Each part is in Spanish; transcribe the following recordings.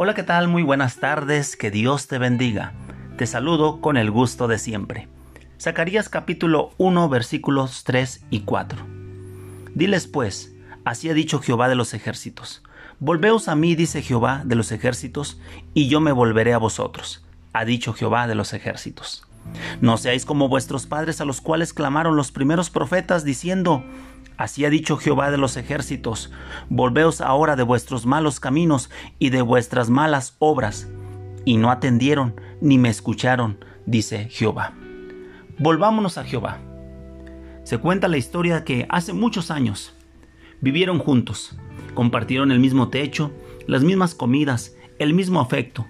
Hola, ¿qué tal? Muy buenas tardes, que Dios te bendiga. Te saludo con el gusto de siempre. Zacarías capítulo 1 versículos 3 y 4. Diles pues, así ha dicho Jehová de los ejércitos. Volveos a mí, dice Jehová de los ejércitos, y yo me volveré a vosotros, ha dicho Jehová de los ejércitos. No seáis como vuestros padres a los cuales clamaron los primeros profetas diciendo, Así ha dicho Jehová de los ejércitos, volveos ahora de vuestros malos caminos y de vuestras malas obras. Y no atendieron ni me escucharon, dice Jehová. Volvámonos a Jehová. Se cuenta la historia que hace muchos años vivieron juntos, compartieron el mismo techo, las mismas comidas, el mismo afecto.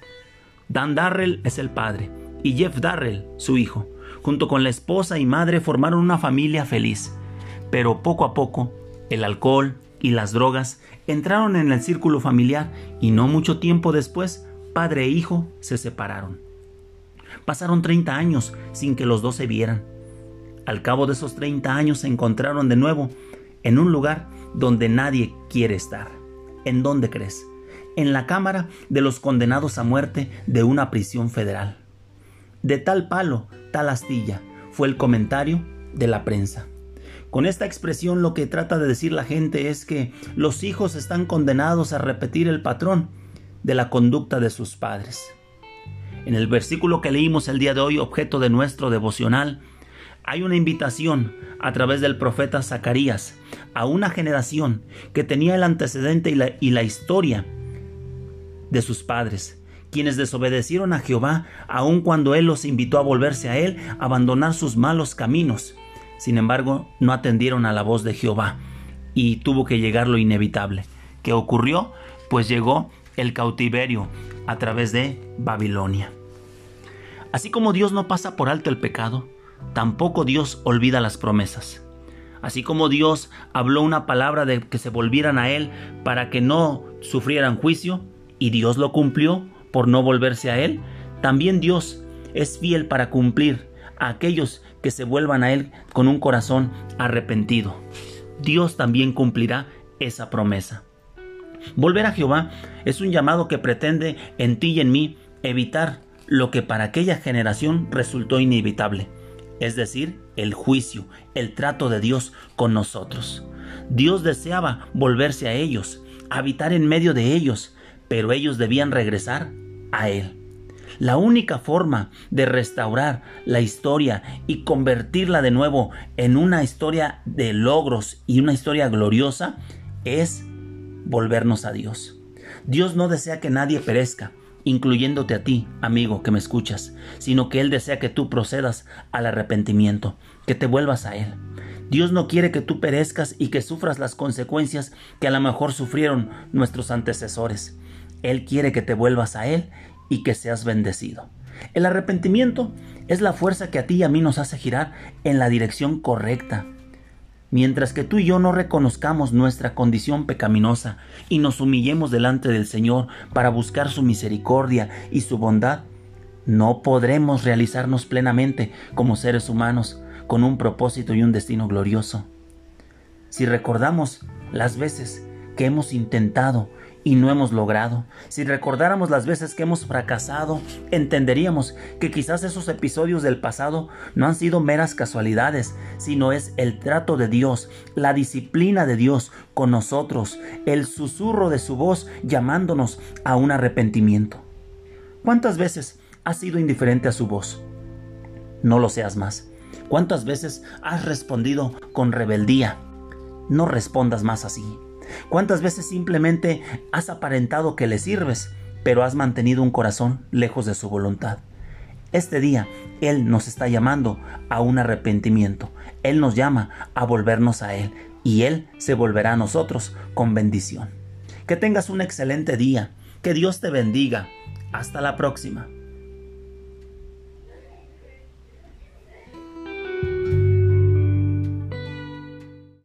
Dan Darrell es el padre y Jeff Darrell su hijo. Junto con la esposa y madre formaron una familia feliz. Pero poco a poco, el alcohol y las drogas entraron en el círculo familiar y no mucho tiempo después, padre e hijo se separaron. Pasaron 30 años sin que los dos se vieran. Al cabo de esos 30 años se encontraron de nuevo en un lugar donde nadie quiere estar. ¿En dónde crees? En la cámara de los condenados a muerte de una prisión federal. De tal palo, tal astilla, fue el comentario de la prensa. Con esta expresión lo que trata de decir la gente es que los hijos están condenados a repetir el patrón de la conducta de sus padres. En el versículo que leímos el día de hoy, objeto de nuestro devocional, hay una invitación a través del profeta Zacarías a una generación que tenía el antecedente y la, historia de sus padres, quienes desobedecieron a Jehová aun cuando Él los invitó a volverse a Él, a abandonar sus malos caminos sin embargo, no atendieron a la voz de Jehová y tuvo que llegar lo inevitable. ¿Qué ocurrió? Pues llegó el cautiverio a través de Babilonia. Así como Dios no pasa por alto el pecado, tampoco Dios olvida las promesas. Así como Dios habló una palabra de que se volvieran a Él para que no sufrieran juicio, y Dios lo cumplió por no volverse a Él, también Dios es fiel para cumplir a aquellos que se vuelvan a Él con un corazón arrepentido. Dios también cumplirá esa promesa. Volver a Jehová es un llamado que pretende en ti y en mí evitar lo que para aquella generación resultó inevitable, es decir, el juicio, el trato de Dios con nosotros. Dios deseaba volverse a ellos, habitar en medio de ellos, pero ellos debían regresar a Él. La única forma de restaurar la historia y convertirla de nuevo en una historia de logros y una historia gloriosa es volvernos a Dios. Dios no desea que nadie perezca, incluyéndote a ti, amigo, que me escuchas, sino que Él desea que tú procedas al arrepentimiento, que te vuelvas a Él. Dios no quiere que tú perezcas y que sufras las consecuencias que a lo mejor sufrieron nuestros antecesores. Él quiere que te vuelvas a Él y que seas bendecido. El arrepentimiento es la fuerza que a ti y a mí nos hace girar en la dirección correcta. Mientras que tú y yo no reconozcamos nuestra condición pecaminosa y nos humillemos delante del Señor para buscar su misericordia y su bondad, no podremos realizarnos plenamente como seres humanos con un propósito y un destino glorioso. Si recordamos las veces que hemos intentado y no hemos logrado. Si recordáramos las veces que hemos fracasado, entenderíamos que quizás esos episodios del pasado no han sido meras casualidades, sino es el trato de Dios, la disciplina de Dios con nosotros, el susurro de su voz llamándonos a un arrepentimiento. ¿Cuántas veces has sido indiferente a su voz? No lo seas más. ¿Cuántas veces has respondido con rebeldía? No respondas más así. ¿Cuántas veces simplemente has aparentado que le sirves, pero has mantenido un corazón lejos de su voluntad? Este día Él nos está llamando a un arrepentimiento. Él nos llama a volvernos a Él y Él se volverá a nosotros con bendición. Que tengas un excelente día. Que Dios te bendiga. Hasta la próxima.